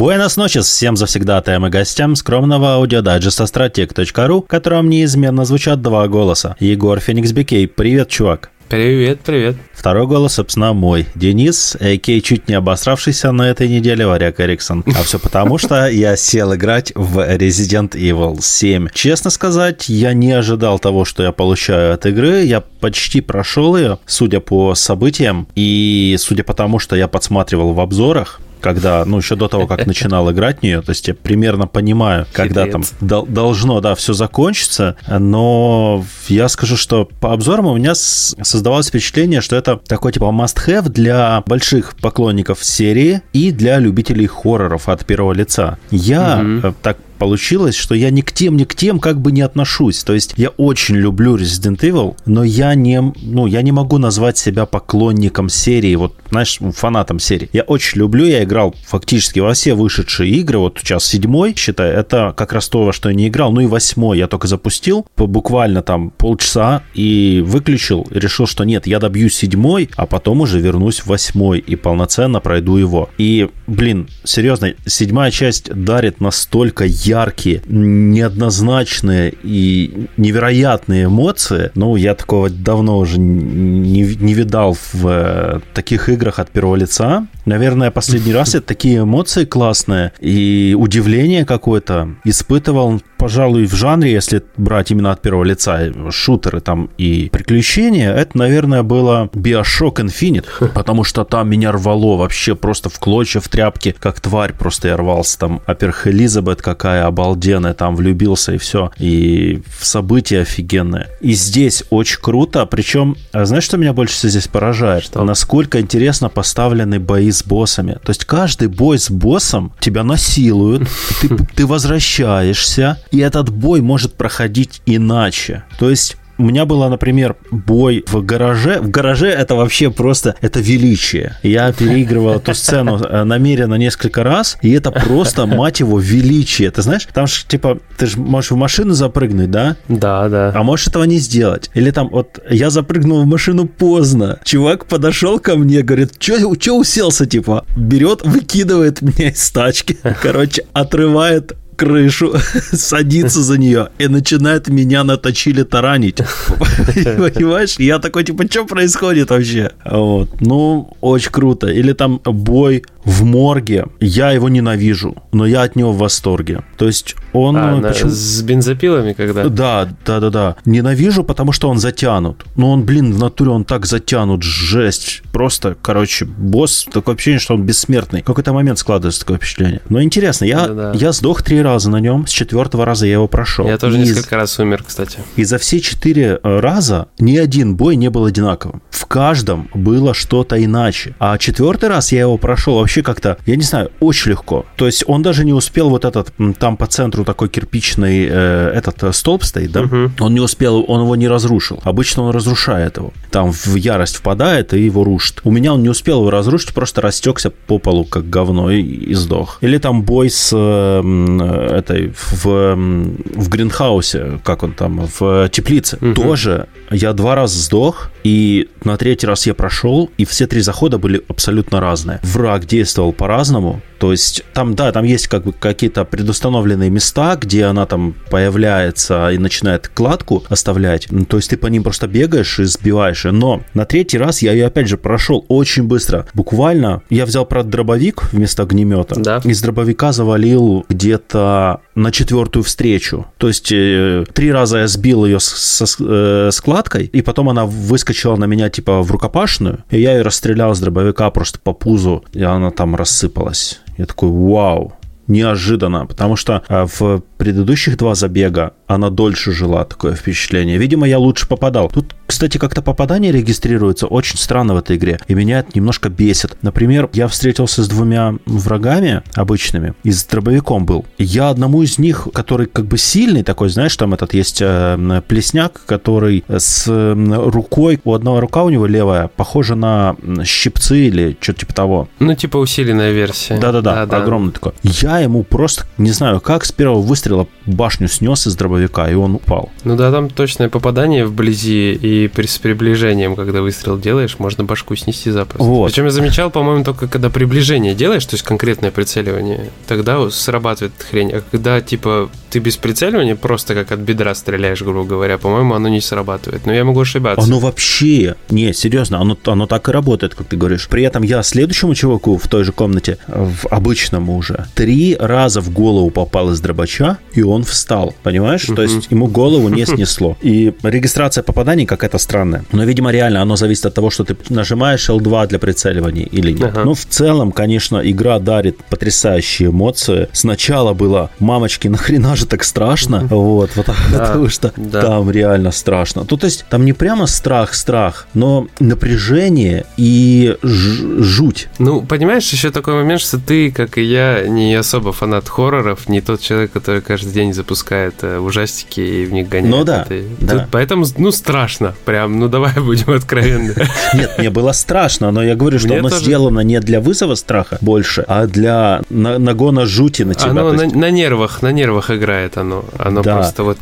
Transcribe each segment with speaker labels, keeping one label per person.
Speaker 1: Buenas noches всем завсегдатаем и гостям скромного аудиодайджеста стратег.ру, в котором неизменно звучат два голоса. Егор Феникс Бикей, привет, чувак.
Speaker 2: Привет, привет.
Speaker 1: Второй голос, собственно, мой. Денис, a.k.a. чуть не обосравшийся на этой неделе, Варяг Эриксон. А все потому, что я сел играть в Resident Evil 7. Честно сказать, я не ожидал того, что я получаю от игры. Я почти прошел ее, судя по событиям, и судя по тому, что я подсматривал в обзорах, когда, ну, еще до того, как начинал играть в нее, то есть я примерно понимаю, когда там должно, да, все закончиться, но я скажу, что по обзорам у меня создавалось впечатление, что это такой типа must-have для больших поклонников серии и для любителей хорроров от первого лица. Я угу. так получилось, что я ни к тем, ни к тем как бы не отношусь. То есть я очень люблю Resident Evil, но я не, ну, я не могу назвать себя поклонником серии, вот, знаешь, фанатом серии. Я очень люблю, я играл фактически во все вышедшие игры, вот сейчас седьмой, считай, это как раз то, во что я не играл, ну и восьмой я только запустил, буквально там полчаса и выключил, и решил, что нет, я добью седьмой, а потом уже вернусь в восьмой и полноценно пройду его. И, блин, серьезно, седьмая часть дарит настолько яркие, неоднозначные и невероятные эмоции. Ну, я такого давно уже не, не видал в э, таких играх от первого лица. Наверное, последний раз я такие эмоции классные и удивление какое-то испытывал, пожалуй, в жанре, если брать именно от первого лица, шутеры там и приключения, это, наверное, было Bioshock Infinite, потому что там меня рвало вообще просто в клочья, в тряпки, как тварь просто я рвался там. Аперх Элизабет какая обалденная, там влюбился и все. И в события офигенные. И здесь очень круто, причем, а знаешь, что меня больше всего здесь поражает? Что? Насколько интересно поставлены бои с боссами. То есть каждый бой с боссом тебя насилуют, ты, ты возвращаешься, и этот бой может проходить иначе. То есть у меня было, например, бой в гараже. В гараже это вообще просто, это величие. Я переигрывал эту сцену э, намеренно несколько раз, и это просто, мать его, величие. Ты знаешь, там же, типа, ты же можешь в машину запрыгнуть, да?
Speaker 2: Да, да.
Speaker 1: А можешь этого не сделать. Или там, вот, я запрыгнул в машину поздно. Чувак подошел ко мне, говорит, что уселся, типа? Берет, выкидывает меня из тачки. Короче, отрывает крышу, садится за нее и начинает меня на точили таранить. Понимаешь? Я такой, типа, что происходит вообще? Вот. Ну, очень круто. Или там бой в морге. Я его ненавижу, но я от него в восторге. То есть он... А,
Speaker 2: на, с бензопилами когда?
Speaker 1: Да, да, да, да. Ненавижу, потому что он затянут. Но он, блин, в натуре он так затянут, жесть. Просто, короче, босс, такое ощущение, что он бессмертный. В какой-то момент складывается такое впечатление. Но интересно, я, я сдох три раза на нем, с четвертого раза я его прошел.
Speaker 2: Я тоже и несколько раз умер, кстати.
Speaker 1: И за все четыре э, раза ни один бой не был одинаковым. В каждом было что-то иначе. А четвертый раз я его прошел вообще как-то, я не знаю, очень легко. То есть он даже не успел вот этот, там по центру такой кирпичный э, этот э, столб стоит, да? Угу. Он не успел, он его не разрушил. Обычно он разрушает его. Там в ярость впадает и его рушит. У меня он не успел его разрушить, просто растекся по полу как говно и, и сдох. Или там бой с э, этой в, в гринхаусе, как он там, в теплице. Угу. Тоже я два раза сдох, и на третий раз я прошел, и все три захода были абсолютно разные. Враг действовал по-разному, то есть там, да, там есть как бы какие-то предустановленные места, где она там появляется и начинает кладку оставлять. То есть ты по ним просто бегаешь и сбиваешь. Но на третий раз я ее опять же прошел очень быстро. Буквально я взял, про дробовик вместо огнемета. Да. Из дробовика завалил где-то на четвертую встречу. То есть э, три раза я сбил ее с, э, с кладкой, и потом она выскочила на меня типа в рукопашную, и я ее расстрелял с дробовика просто по пузу, и она там рассыпалась. Я такой, вау, неожиданно, потому что а, в предыдущих два забега она дольше жила, такое впечатление. Видимо, я лучше попадал. Тут, кстати, как-то попадание регистрируется очень странно в этой игре, и меня это немножко бесит. Например, я встретился с двумя врагами обычными, и с дробовиком был. Я одному из них, который как бы сильный такой, знаешь, там этот есть э, плесняк, который с рукой, у одного рука у него левая, похожа на щипцы или что-то типа того.
Speaker 2: Ну, типа усиленная версия.
Speaker 1: Да-да-да, огромный такой. Я ему просто, не знаю как, с первого выстрела башню снес из дробовика, и он упал.
Speaker 2: Ну да, там точное попадание вблизи, и И при, с приближением, когда выстрел делаешь, можно башку снести запросто.
Speaker 1: Вот.
Speaker 2: Причем я замечал, по-моему, только когда приближение делаешь, то есть конкретное прицеливание, тогда срабатывает хрень. А когда, типа, ты без прицеливания просто как от бедра стреляешь, грубо говоря, по-моему, оно не срабатывает. Но я могу ошибаться.
Speaker 1: Оно вообще, не, серьезно, оно, оно так и работает, как ты говоришь. При этом я следующему чуваку в той же комнате, в обычном уже, три раза в голову попал из дробача, и он встал, понимаешь? То есть ему голову не снесло. И регистрация попаданий какая-то странная. Но, видимо, реально оно зависит от того, что ты нажимаешь L2 для прицеливания или нет.
Speaker 2: Ага.
Speaker 1: Ну, в целом, конечно, игра дарит потрясающие эмоции. Сначала было, мамочки, нахрена же так страшно? Вот, вот, потому что
Speaker 2: да.
Speaker 1: там реально страшно. Ну, то есть, там не прямо страх-страх, но напряжение и жуть.
Speaker 2: Ну, понимаешь, еще такой момент, что ты, как и я, не особо фанат хорроров, не тот человек, который каждый день запускает э, ужастики и в них гоняет.
Speaker 1: Ну да,
Speaker 2: Это-
Speaker 1: да.
Speaker 2: Тут поэтому, ну, страшно. Прям, ну, давай будем откровенны.
Speaker 1: Нет, мне было страшно, но я говорю, что оно сделано не для вызова страха больше, а для на- нагона жути на тебя.
Speaker 2: Оно на нервах, на нервах играет оно. Оно
Speaker 1: Да.
Speaker 2: просто вот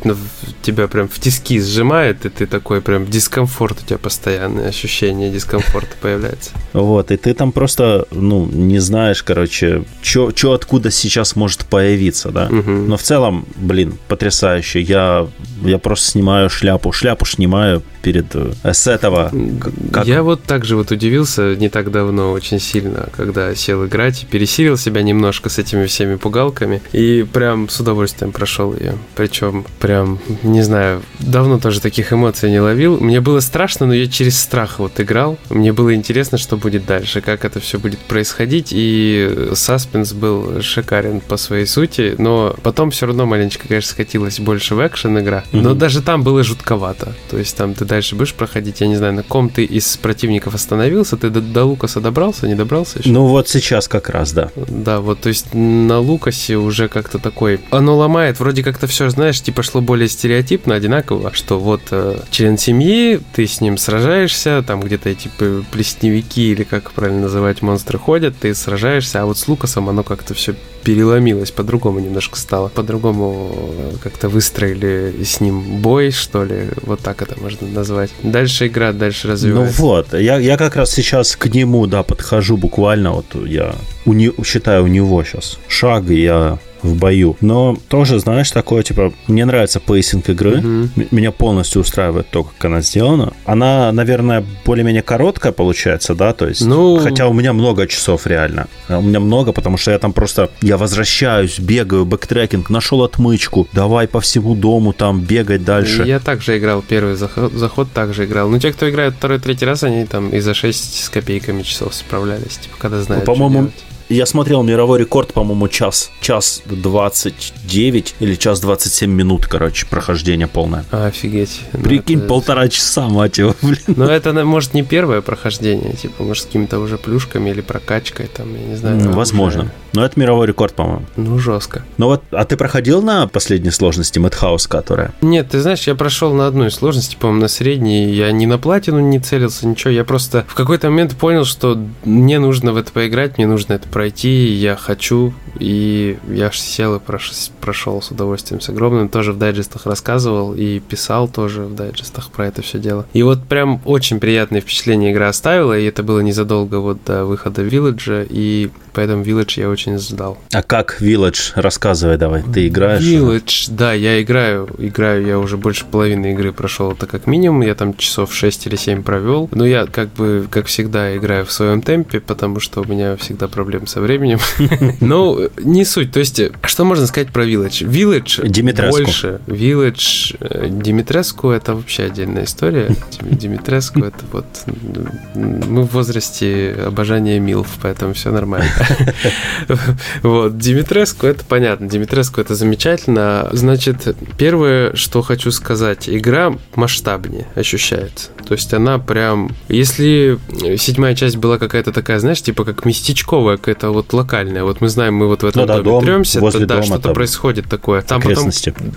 Speaker 2: тебя прям в тиски сжимает, и ты такой прям дискомфорт у тебя постоянное ощущение дискомфорта появляется.
Speaker 1: Вот, и ты там просто, ну, не знаешь, короче, что откуда сейчас может появиться, да.
Speaker 2: Мгм.
Speaker 1: Но в целом, блин, потрясающе. Я, я просто снимаю шляпу. Шляпу снимаю перед э, с этого. как-
Speaker 2: Я вот так же вот удивился не так давно очень сильно, когда сел играть, пересилил себя немножко с этими всеми пугалками и прям с удовольствием прошел ее. Причем прям, не знаю, давно тоже таких эмоций не ловил. Мне было страшно, но я через страх вот играл. Мне было интересно, что будет дальше, как это все будет происходить, и саспенс был шикарен по своей сути, но потом все равно маленечко, конечно, скатилась больше в экшен игра. Но
Speaker 1: Мгм.
Speaker 2: даже там было жутковато. То есть там ты дальше будешь проходить, я не знаю, на ком ты из противников остановился, ты до, до Лукаса добрался, не добрался еще?
Speaker 1: Ну вот сейчас как раз, да.
Speaker 2: Да, вот, то есть на Лукасе уже как-то такой... Оно ломает, вроде как-то все, знаешь, типа шло более стереотипно, одинаково, что вот э, член семьи, ты с ним сражаешься, там где-то эти п- плесневики, или как правильно называть, монстры ходят, ты сражаешься, а вот с Лукасом оно как-то все переломилось, по-другому немножко стало, по-другому э, как-то выстроили с ним бой, что ли, вот так это можно назвать. Дальше игра, дальше
Speaker 1: Ну
Speaker 2: развивается.
Speaker 1: вот, я, я как раз сейчас к нему, да, подхожу буквально, вот я у не- считаю у него сейчас шаг, и я в бою. Но тоже, знаешь, такое, типа, мне нравится pacing игры. М- меня полностью устраивает то, как она сделана. Она, наверное, более-менее короткая получается, да, то есть,
Speaker 2: Ну-
Speaker 1: хотя у меня много часов реально. А У меня много, потому что я там просто, я возвращаюсь, бегаю, backtracking, нашел отмычку, давай по всему дому там бегать дальше.
Speaker 2: Я также играл первый заход, заход также играл. Ну, те, кто играет второй, третий раз, они там и за 6 с копейками часов справлялись, типа, когда знают,
Speaker 1: Ну, по-моему. Я смотрел мировой рекорд, по-моему, час. Час 29 или час 27 минут, короче, прохождение полное.
Speaker 2: Офигеть. Ну,
Speaker 1: Прикинь,
Speaker 2: это-
Speaker 1: полтора часа, мать его, блин.
Speaker 2: Ну, это, может, не первое прохождение, типа, может, с какими-то уже плюшками или прокачкой, там, я не знаю.
Speaker 1: Ну,
Speaker 2: уже-
Speaker 1: возможно. Но это мировой рекорд, по-моему.
Speaker 2: Ну, жестко.
Speaker 1: Ну вот, а ты проходил на последней сложности Мэтхаус, которая?
Speaker 2: Нет, ты знаешь, я прошел на одной сложности, по-моему, на средней. Я не на платину не целился, ничего. Я просто в какой-то момент понял, что мне нужно в это поиграть, мне нужно это пройти, я хочу. И я ж сел и прош- прошел с удовольствием, с огромным. Тоже в дайджестах рассказывал и писал тоже в дайджестах про это все дело. И вот прям очень приятное впечатление игра оставила, и это было незадолго вот до выхода Вилледжа, и поэтому Village я очень ждал.
Speaker 1: А как Village? Рассказывай давай. Ты играешь?
Speaker 2: Village, да, я играю, играю, я уже больше половины игры прошел, это как минимум, я там часов 6 или 7 провел, но я как бы, как всегда, играю в своем темпе, потому что у меня всегда проблемы со временем. Ну, не суть, то есть, что можно сказать про Village? Village
Speaker 1: Димитреску.
Speaker 2: больше, Village, э, Димитреску это вообще отдельная история, Дим- Димитреску это вот, мы в возрасте обожания Милф, поэтому все нормально. Вот, Димитреску это понятно, Димитреску это замечательно. Значит, первое, что хочу сказать, игра масштабнее ощущается. То есть она прям, если седьмая часть была какая-то такая, знаешь, типа как местечковая какая-то какая-то вот локальная. Вот мы знаем, мы вот в этом
Speaker 1: ну, да,
Speaker 2: доме
Speaker 1: дом,
Speaker 2: тремся,
Speaker 1: возле
Speaker 2: да,
Speaker 1: дома,
Speaker 2: что-то происходит такое. Там потом,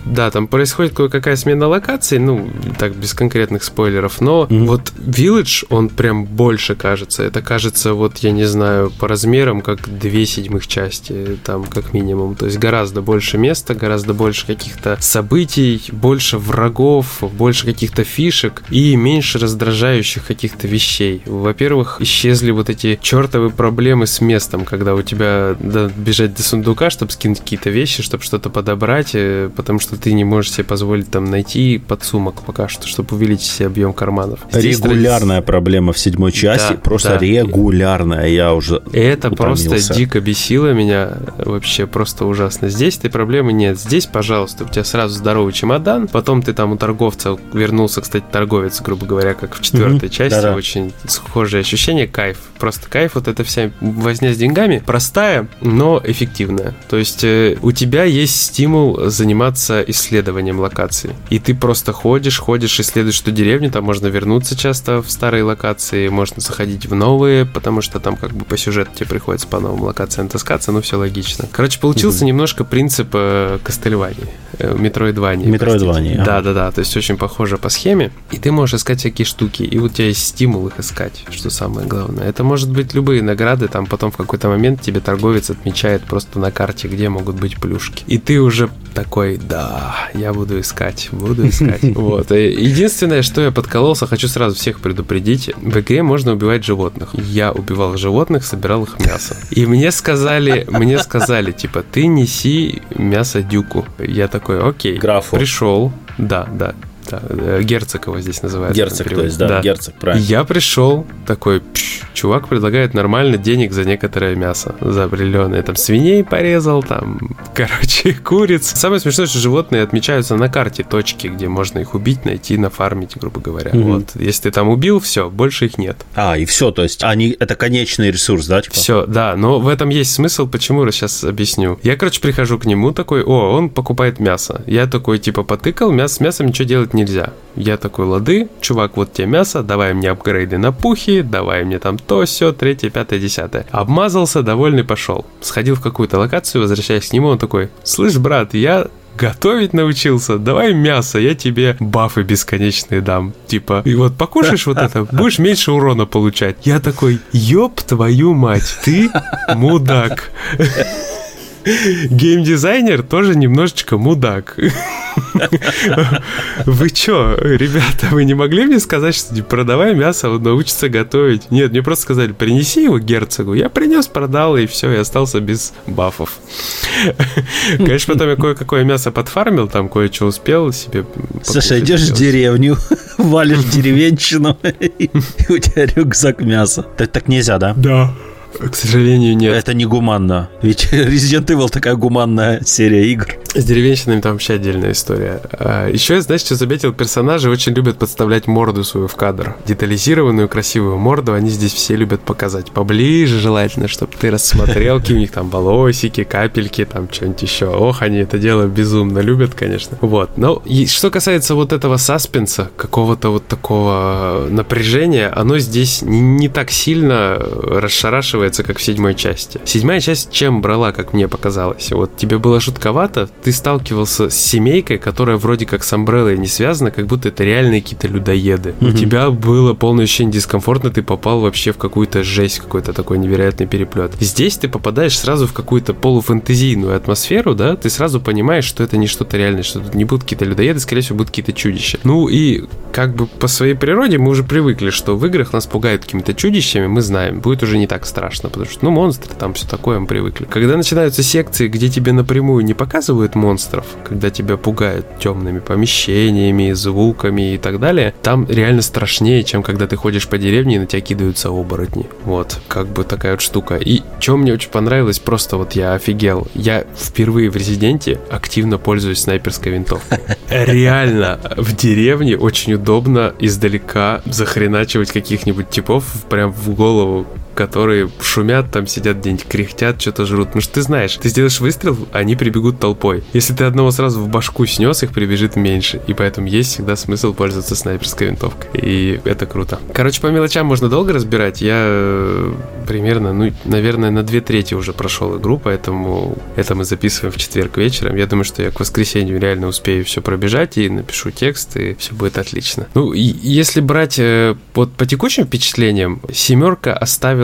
Speaker 2: да, там происходит кое-какая смена локаций, ну, так, без конкретных спойлеров, но mm-hmm. вот Village, он прям больше кажется. Это кажется, вот, я не знаю, по размерам, как две седьмых части, там, как минимум. То есть гораздо больше места, гораздо больше каких-то событий, больше врагов, больше каких-то фишек и меньше раздражающих каких-то вещей. Во-первых, исчезли вот эти чертовы проблемы с местом, когда у тебя надо бежать до сундука, чтобы скинуть какие-то вещи, чтобы что-то подобрать, э, потому что ты не можешь себе позволить там найти подсумок пока что, чтобы увеличить себе объем карманов.
Speaker 1: Здесь Регулярная традиция... проблема в седьмой части, да, просто да. регулярная, я уже
Speaker 2: Это просто дико бесило меня, вообще просто ужасно. Здесь этой проблемы нет. Здесь, пожалуйста, у тебя сразу здоровый чемодан, потом ты там у торговца вернулся, кстати, торговец, грубо говоря, как в четвертой mm-hmm. части, Да-да. очень схожее ощущение, кайф. Просто кайф, вот эта вся возня с деньгами, простая, но эффективная. То есть э, у тебя есть стимул заниматься исследованием локации. И ты просто ходишь, ходишь, исследуешь эту деревню, там можно вернуться часто в старые локации, можно заходить в новые, потому что там как бы по сюжету тебе приходится по новым локациям таскаться, ну все логично. Короче, получился mm-hmm. немножко принцип э, Кастельвании, э, Метроидвании.
Speaker 1: Метроидвании.
Speaker 2: Да-да-да, то есть очень похоже по схеме, и ты можешь искать всякие штуки, и у тебя есть стимул их искать, что самое главное. Это может быть любые награды, там потом в какой-то момент тебе торговец отмечает просто на карте, где могут быть плюшки. И ты уже такой, да, я буду искать, буду искать. Вот. Единственное, что я подкололся, хочу сразу всех предупредить, в игре можно убивать животных. Я убивал животных, собирал их мясо. И мне сказали, мне сказали, типа, ты неси мясо дюку. Я такой, окей.
Speaker 1: Графу.
Speaker 2: Пришел, да, да да, э, герцог его здесь называют.
Speaker 1: Герцог, то есть, да, да, герцог, правильно.
Speaker 2: Я пришел, такой, пш, чувак предлагает нормально денег за некоторое мясо, за определенное. Там свиней порезал, там, короче, куриц. Самое смешное, что животные отмечаются на карте точки, где можно их убить, найти, нафармить, грубо говоря. Mm-hmm. Вот, если ты там убил, все, больше их нет.
Speaker 1: А, и все, то есть они, это конечный ресурс, да? Типа?
Speaker 2: Все, да, но в этом есть смысл, почему, сейчас объясню. Я, короче, прихожу к нему такой, о, он покупает мясо. Я такой, типа, потыкал, мясо, с мясом ничего делать нельзя. Я такой, лады, чувак, вот тебе мясо, давай мне апгрейды на пухи, давай мне там то, все, третье, пятое, десятое. Обмазался, довольный, пошел. Сходил в какую-то локацию, возвращаясь к нему, он такой, слышь, брат, я готовить научился, давай мясо, я тебе бафы бесконечные дам. Типа, и вот покушаешь вот это, будешь меньше урона получать. Я такой, ёб твою мать, ты мудак. Геймдизайнер тоже немножечко мудак. Вы чё, ребята, вы не могли мне сказать, что типа, продавай мясо, он научится готовить? Нет, мне просто сказали, принеси его герцогу. Я принес, продал, и все, и остался без бафов. Конечно, потом я кое-какое мясо подфармил, там кое-что успел себе
Speaker 1: Слушай, идешь в деревню, валишь деревенщину, и у тебя рюкзак мяса. Так нельзя, да?
Speaker 2: Да. К сожалению, нет.
Speaker 1: Это не гуманно. Ведь Resident Evil такая гуманная серия игр.
Speaker 2: С деревенщинами там вообще отдельная история. А, еще я, знаешь, что заметил? Персонажи очень любят подставлять морду свою в кадр. Детализированную, красивую морду они здесь все любят показать. Поближе желательно, чтобы ты рассмотрел, какие у них там волосики, капельки, там что-нибудь еще. Ох, они это дело безумно любят, конечно. Вот. Но что касается вот этого саспенса, какого-то вот такого напряжения, оно здесь не, так сильно расшарашивается, как в седьмой части. Седьмая часть чем брала, как мне показалось? Вот тебе было жутковато, ты сталкивался с семейкой, которая вроде как с Амбреллой не связана, как будто это реальные какие-то людоеды. Mm-hmm. У тебя было полное ощущение дискомфортно, ты попал вообще в какую-то жесть, какой-то такой невероятный переплет. Здесь ты попадаешь сразу в какую-то полуфантазийную атмосферу, да, ты сразу понимаешь, что это не что-то реальное, что тут не будут какие-то людоеды, скорее всего, будут какие-то чудища. Ну и как бы по своей природе мы уже привыкли, что в играх нас пугают какими-то чудищами, мы знаем, будет уже не так страшно, потому что, ну, монстры, там все такое, мы привыкли. Когда начинаются секции, где тебе напрямую не показывают монстров, когда тебя пугают темными помещениями, звуками и так далее, там реально страшнее, чем когда ты ходишь по деревне и на тебя кидаются оборотни. Вот, как бы такая вот штука. И что мне очень понравилось, просто вот я офигел. Я впервые в Резиденте активно пользуюсь снайперской винтовкой. Реально, в деревне очень удобно издалека захреначивать каких-нибудь типов прям в голову которые шумят, там сидят где-нибудь, кряхтят, что-то жрут. Потому что ты знаешь, ты сделаешь выстрел, они прибегут толпой. Если ты одного сразу в башку снес, их прибежит меньше. И поэтому есть всегда смысл пользоваться снайперской винтовкой. И это круто. Короче, по мелочам можно долго разбирать. Я э, примерно, ну, наверное, на две трети уже прошел игру, поэтому это мы записываем в четверг вечером. Я думаю, что я к воскресенью реально успею все пробежать и напишу текст, и все будет отлично. Ну, и если брать э, вот по текущим впечатлениям, семерка оставила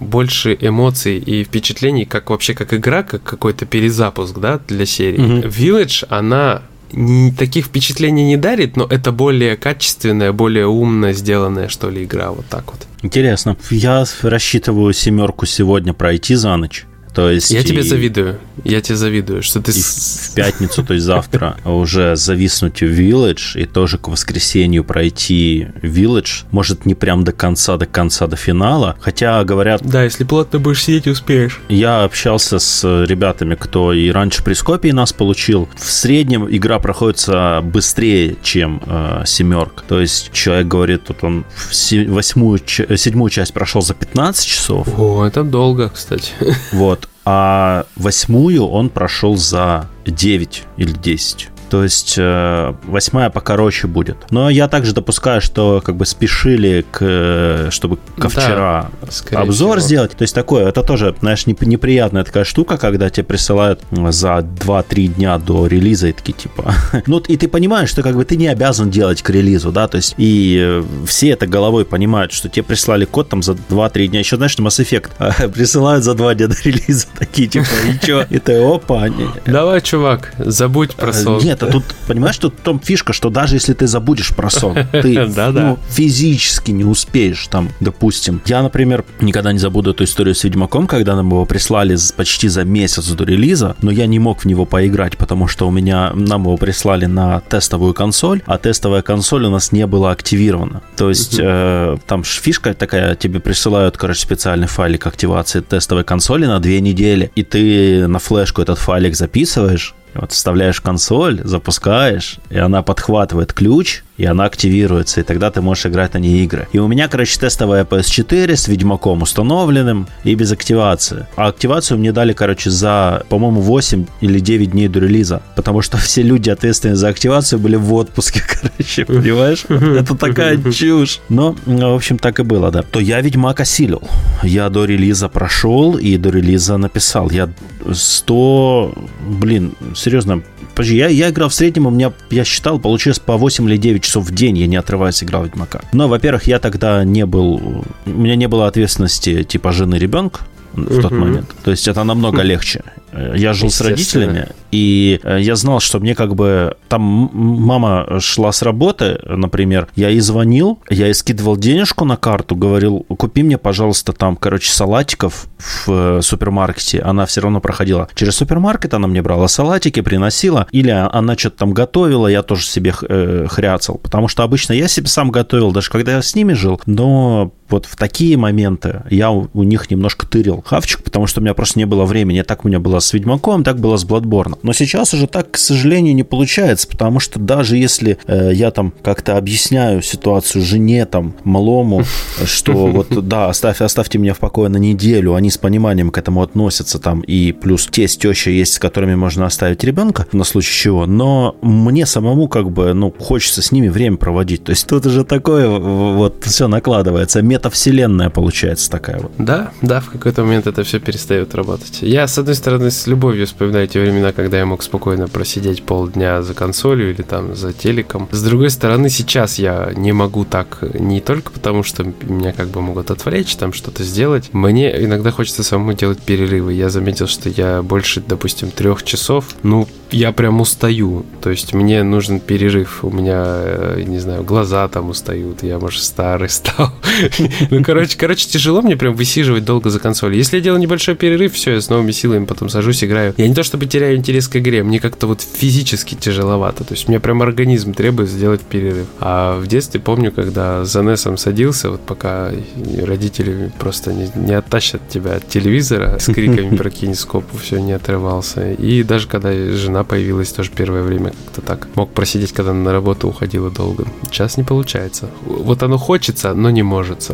Speaker 2: больше эмоций и впечатлений, как вообще как игра, как какой-то перезапуск, да, для серии. Mm-hmm. Village, она не, таких впечатлений не дарит, но это более качественная, более умно сделанная, что ли, игра, вот так вот.
Speaker 1: Интересно. Я рассчитываю семерку сегодня пройти за ночь. То есть
Speaker 2: я и... тебе завидую. Я тебе завидую, что ты... И
Speaker 1: в пятницу, то есть завтра, уже зависнуть в Village и тоже к воскресенью пройти Village. Может, не прям до конца, до конца, до финала. Хотя, говорят...
Speaker 2: Да, если плотно будешь сидеть, успеешь.
Speaker 1: Я общался с ребятами, кто и раньше при Скопии нас получил. В среднем игра проходится быстрее, чем э, семерка. То есть человек говорит, тут он восьмую, седьмую часть прошел за 15 часов.
Speaker 2: О, это долго, кстати.
Speaker 1: Вот а восьмую он прошел за 9 или 10. То есть э, восьмая покороче будет. Но я также допускаю, что как бы спешили, к, чтобы ко вчера да, обзор всего. сделать. То есть такое, это тоже, знаешь, неприятная такая штука, когда тебе присылают за 2-3 дня до релиза и такие типа... ну, и ты понимаешь, что как бы ты не обязан делать к релизу, да, то есть и э, все это головой понимают, что тебе прислали код там за 2-3 дня. Еще, знаешь, Mass Effect э, присылают за 2 дня до релиза такие типа, и что? И ты, опа.
Speaker 2: Давай, чувак, забудь про.
Speaker 1: Нет, нет, а тут, понимаешь, тут в том фишка, что даже если ты забудешь про сон, ты ну, физически не успеешь там, допустим. Я, например, никогда не забуду эту историю с Ведьмаком, когда нам его прислали почти за месяц до релиза, но я не мог в него поиграть, потому что у меня, нам его прислали на тестовую консоль, а тестовая консоль у нас не была активирована. То есть э, там фишка такая, тебе присылают, короче, специальный файлик активации тестовой консоли на две недели, и ты на флешку этот файлик записываешь, вот вставляешь консоль, запускаешь, и она подхватывает ключ, и она активируется, и тогда ты можешь играть на ней игры. И у меня, короче, тестовая PS4 с Ведьмаком установленным и без активации. А активацию мне дали, короче, за, по-моему, 8 или 9 дней до релиза, потому что все люди, ответственные за активацию, были в отпуске, короче, понимаешь? Это такая чушь. Но, в общем, так и было, да. То я Ведьмак осилил. Я до релиза прошел и до релиза написал. Я 100, блин, серьезно, подожди, я, я играл в среднем, у меня, я считал, получилось по 8 или 9 часов в день, я не отрываясь играл Ведьмака. Но, во-первых, я тогда не был, у меня не было ответственности типа жены ребенка, в тот момент. То есть это намного легче. Я жил с родителями, и э, я знал, что мне как бы... Там мама шла с работы, например, я ей звонил, я ей скидывал денежку на карту, говорил, купи мне, пожалуйста, там, короче, салатиков в э, супермаркете. Она все равно проходила через супермаркет, она мне брала салатики, приносила, или она что-то там готовила, я тоже себе э, хряцал. Потому что обычно я себе сам готовил, даже когда я с ними жил, но вот в такие моменты я у них немножко тырил хавчик, потому что у меня просто не было времени. Так у меня было с Ведьмаком, так было с Bloodborne. Но сейчас уже так, к сожалению, не получается, потому что даже если э, я там как-то объясняю ситуацию жене, там, малому, что вот, да, оставь, оставьте меня в покое на неделю, они с пониманием к этому относятся там, и плюс тесть, теща есть, с которыми можно оставить ребенка на случай чего, но мне самому как бы, ну, хочется с ними время проводить. То есть тут уже такое вот все накладывается. Метавселенная получается такая вот.
Speaker 2: Да, да, в какой-то момент это все перестает работать. Я, с одной стороны, с любовью вспоминаю те времена, когда я мог спокойно просидеть полдня за консолью или там за телеком. С другой стороны, сейчас я не могу так не только потому, что меня как бы могут отвлечь, там что-то сделать. Мне иногда хочется самому делать перерывы. Я заметил, что я больше, допустим, трех часов, ну, я прям устаю. То есть мне нужен перерыв. У меня, э, не знаю, глаза там устают. Я, может, старый стал. ну, короче, короче, тяжело мне прям высиживать долго за консоль. Если я делаю небольшой перерыв, все, я с новыми силами потом сажусь, играю. Я не то чтобы теряю интерес к игре, мне как-то вот физически тяжеловато. То есть меня прям организм требует сделать перерыв. А в детстве помню, когда за NES садился, вот пока родители просто не, не оттащат тебя от телевизора с криками про кинескопу, все не отрывался. И даже когда жена появилась, тоже первое время как-то так мог просидеть, когда на работу уходила долго. Сейчас не получается. Вот оно хочется, но не может.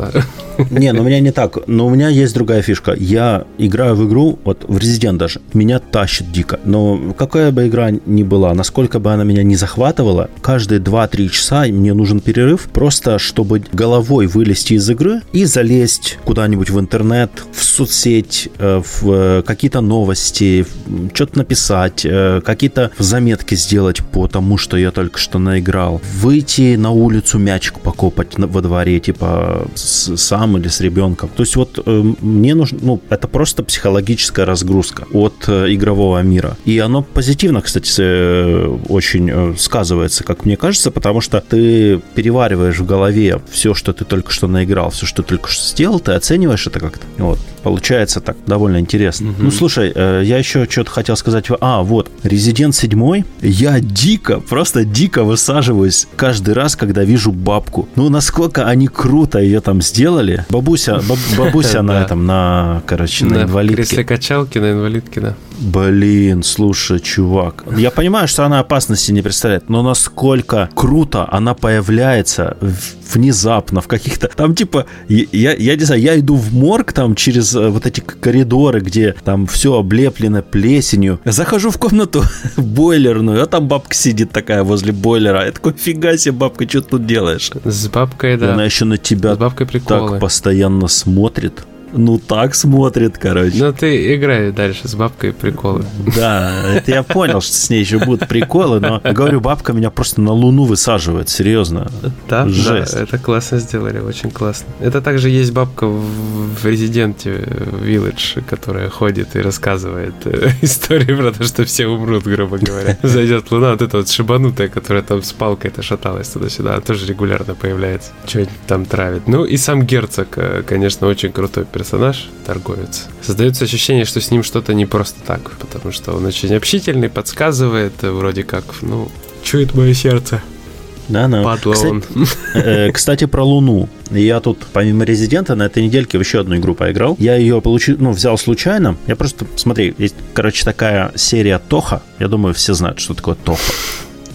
Speaker 1: Не, ну у меня не так. Но у меня есть другая фишка. Я играю в игру, вот в Resident даже, меня тащит дико. Но какая бы игра ни была, насколько бы она меня не захватывала, каждые 2-3 часа мне нужен перерыв, просто чтобы головой вылезти из игры и залезть куда-нибудь в интернет, в соцсеть, э, в э, какие-то новости, что-то написать, э, какие-то заметки сделать по тому, что я только что наиграл. Выйти на улицу мячик покопать во дворе, типа сам или с ребенком. То есть вот мне нужно, ну, это просто психологическая разгрузка от игрового мира. И оно позитивно, кстати, очень сказывается, как мне кажется, потому что ты перевариваешь в голове все, что ты только что наиграл, все, что ты только что сделал, ты оцениваешь это как-то. Вот. Получается так довольно интересно. Угу. Ну, слушай, э, я еще что-то хотел сказать. А, вот, Резидент 7, я дико, просто дико высаживаюсь каждый раз, когда вижу бабку. Ну, насколько они круто ее там сделали. Бабуся, баб, бабуся на этом, на, короче, на инвалидке.
Speaker 2: Кресле качалки на инвалидке, да.
Speaker 1: Блин, слушай, чувак. Я понимаю, что она опасности не представляет, но насколько круто она появляется внезапно в каких-то... Там типа, я, я не знаю, я иду в морг там через э, вот эти коридоры, где там все облеплено плесенью. Захожу в комнату бойлерную, а там бабка сидит такая возле бойлера. Я такой, фига себе, бабка, что ты тут делаешь?
Speaker 2: С бабкой, да.
Speaker 1: Она еще на тебя
Speaker 2: С бабкой
Speaker 1: так постоянно смотрит ну так смотрит, короче.
Speaker 2: Ну ты играй дальше с бабкой приколы.
Speaker 1: Да, это я понял, что с ней еще будут приколы, но говорю, бабка меня просто на луну высаживает, серьезно.
Speaker 2: Да, Жесть. да, это классно сделали, очень классно. Это также есть бабка в Резиденте Village, которая ходит и рассказывает э, истории про то, что все умрут, грубо говоря. Зайдет луна, вот эта вот шибанутая, которая там с палкой-то шаталась туда-сюда, тоже регулярно появляется. Что-нибудь там травит. Ну и сам герцог, э, конечно, очень крутой персонаж персонаж, торговец. Создается ощущение, что с ним что-то не просто так, потому что он очень общительный, подсказывает, вроде как, ну, чует мое сердце.
Speaker 1: Да, да.
Speaker 2: Падла
Speaker 1: кстати,
Speaker 2: он.
Speaker 1: Э, кстати, про Луну. Я тут, помимо Резидента, на этой недельке в еще одну игру поиграл. Я ее получил, ну, взял случайно. Я просто, смотри, есть, короче, такая серия Тоха. Я думаю, все знают, что такое Тоха.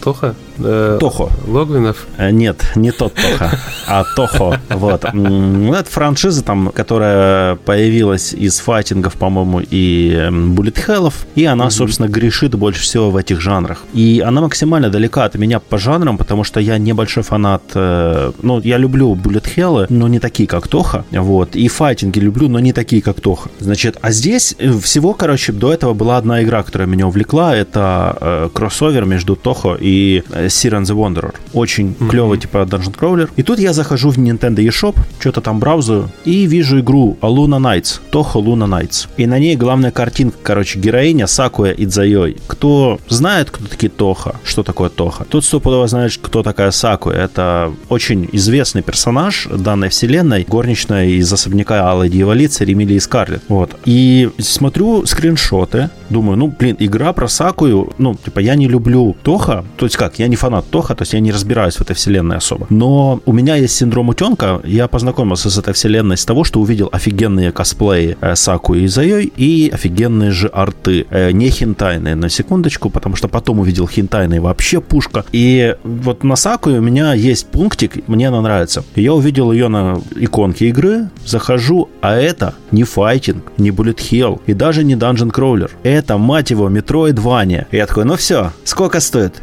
Speaker 2: Тоха?
Speaker 1: Э, Тохо.
Speaker 2: Логвинов?
Speaker 1: Э, нет, не тот Тоха, а Тохо. Вот. Это франшиза, там, которая появилась из файтингов, по-моему, и буллетхеллов, и она, собственно, грешит больше всего в этих жанрах. И она максимально далека от меня по жанрам, потому что я небольшой фанат, э, ну, я люблю буллетхеллы, но не такие, как Тоха, вот, и файтинги люблю, но не такие, как Тоха. Значит, а здесь всего, короче, до этого была одна игра, которая меня увлекла, это кроссовер между Тохо и And the Wanderer. Очень mm-hmm. клевый, типа, Dungeon Crawler. И тут я захожу в Nintendo eShop, что-то там браузаю, и вижу игру Luna Nights, Toho Luna Nights. И на ней главная картинка, короче, героиня Сакуя Идзайой. Кто знает, кто такие Тоха, что такое Тоха, тот стопудово знает, кто такая Сакуя. Это очень известный персонаж данной вселенной, горничная из особняка Алой Дьяволицы Ремилии Скарлетт. Вот. И смотрю скриншоты, думаю, ну, блин, игра про Сакую, ну, типа, я не люблю Тоха, то есть как, я не фанат Тоха, то есть я не разбираюсь в этой вселенной особо. Но у меня есть синдром утенка. Я познакомился с этой вселенной с того, что увидел офигенные косплеи э, Саку и Зайой и офигенные же арты. Э, не хинтайные, на секундочку, потому что потом увидел хинтайные вообще пушка. И вот на Саку у меня есть пунктик, мне она нравится. Я увидел ее на иконке игры, захожу, а это не файтинг, не Bullet Hell и даже не Dungeon Crawler. Это, мать его, Metroidvania. И я такой, ну все, сколько стоит?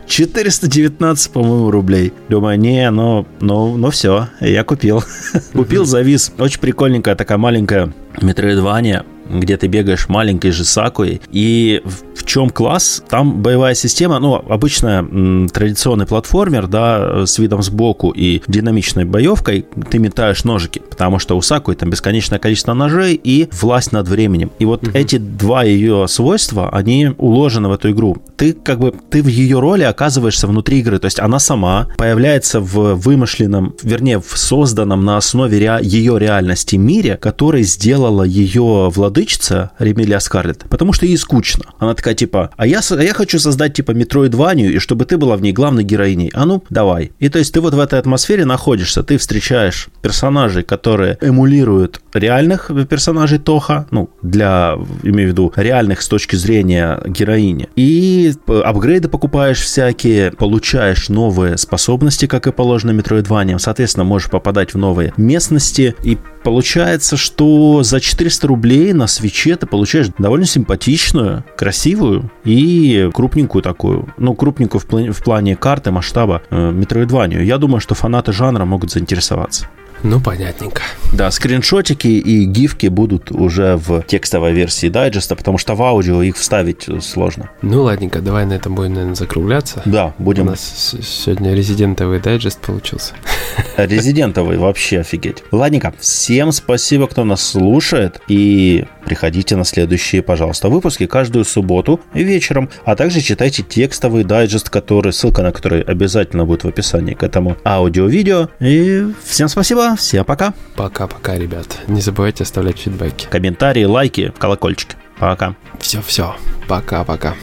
Speaker 1: 419, по-моему, рублей. Думаю, не, ну, ну, ну все, я купил. Купил, завис. Очень прикольненькая такая маленькая Метроидвания, где ты бегаешь маленькой же Сакуей. И В чем класс? Там боевая система, ну, обычно традиционный платформер, да, с видом сбоку и динамичной боевкой, ты метаешь ножики, потому что у Сакуи там бесконечное количество ножей и власть над временем. И вот угу. эти два ее свойства, они уложены в эту игру. Ты как бы, ты в ее роли оказываешься внутри игры, то есть она сама появляется в вымышленном, вернее, в созданном на основе ре... ее реальности мире, который сделала ее владычица Ремилия Скарлетт, потому что ей скучно. Она такая типа, а я, а я хочу создать типа Метроидванию, и чтобы ты была в ней главной героиней. А ну, давай. И то есть ты вот в этой атмосфере находишься, ты встречаешь персонажей, которые эмулируют реальных персонажей Тоха, ну, для, имею в виду, реальных с точки зрения героини. И апгрейды покупаешь всякие, получаешь новые способности, как и положено Метроидваниям. Соответственно, можешь попадать в новые местности. И получается, что за 400 рублей на свече ты получаешь довольно симпатичную, красивую и крупненькую такую, ну, крупненькую в, плане, в плане карты, масштаба э, Метроидванию. Я думаю, что фанаты жанра могут заинтересоваться.
Speaker 2: Ну, понятненько.
Speaker 1: Да, скриншотики и гифки будут уже в текстовой версии дайджеста, потому что в аудио их вставить сложно.
Speaker 2: Ну, ладненько, давай на этом будем, наверное, закругляться.
Speaker 1: Да, будем.
Speaker 2: У нас сегодня резидентовый дайджест получился.
Speaker 1: Резидентовый, вообще офигеть. Ладненько, всем спасибо, кто нас слушает, и приходите на следующие, пожалуйста, выпуски каждую субботу вечером, а также читайте текстовый дайджест, который, ссылка на который обязательно будет в описании к этому аудио-видео. И всем спасибо, всем пока.
Speaker 2: Пока-пока, ребят. Не забывайте оставлять фидбэки.
Speaker 1: Комментарии, лайки, колокольчики. Пока.
Speaker 2: Все-все. Пока-пока.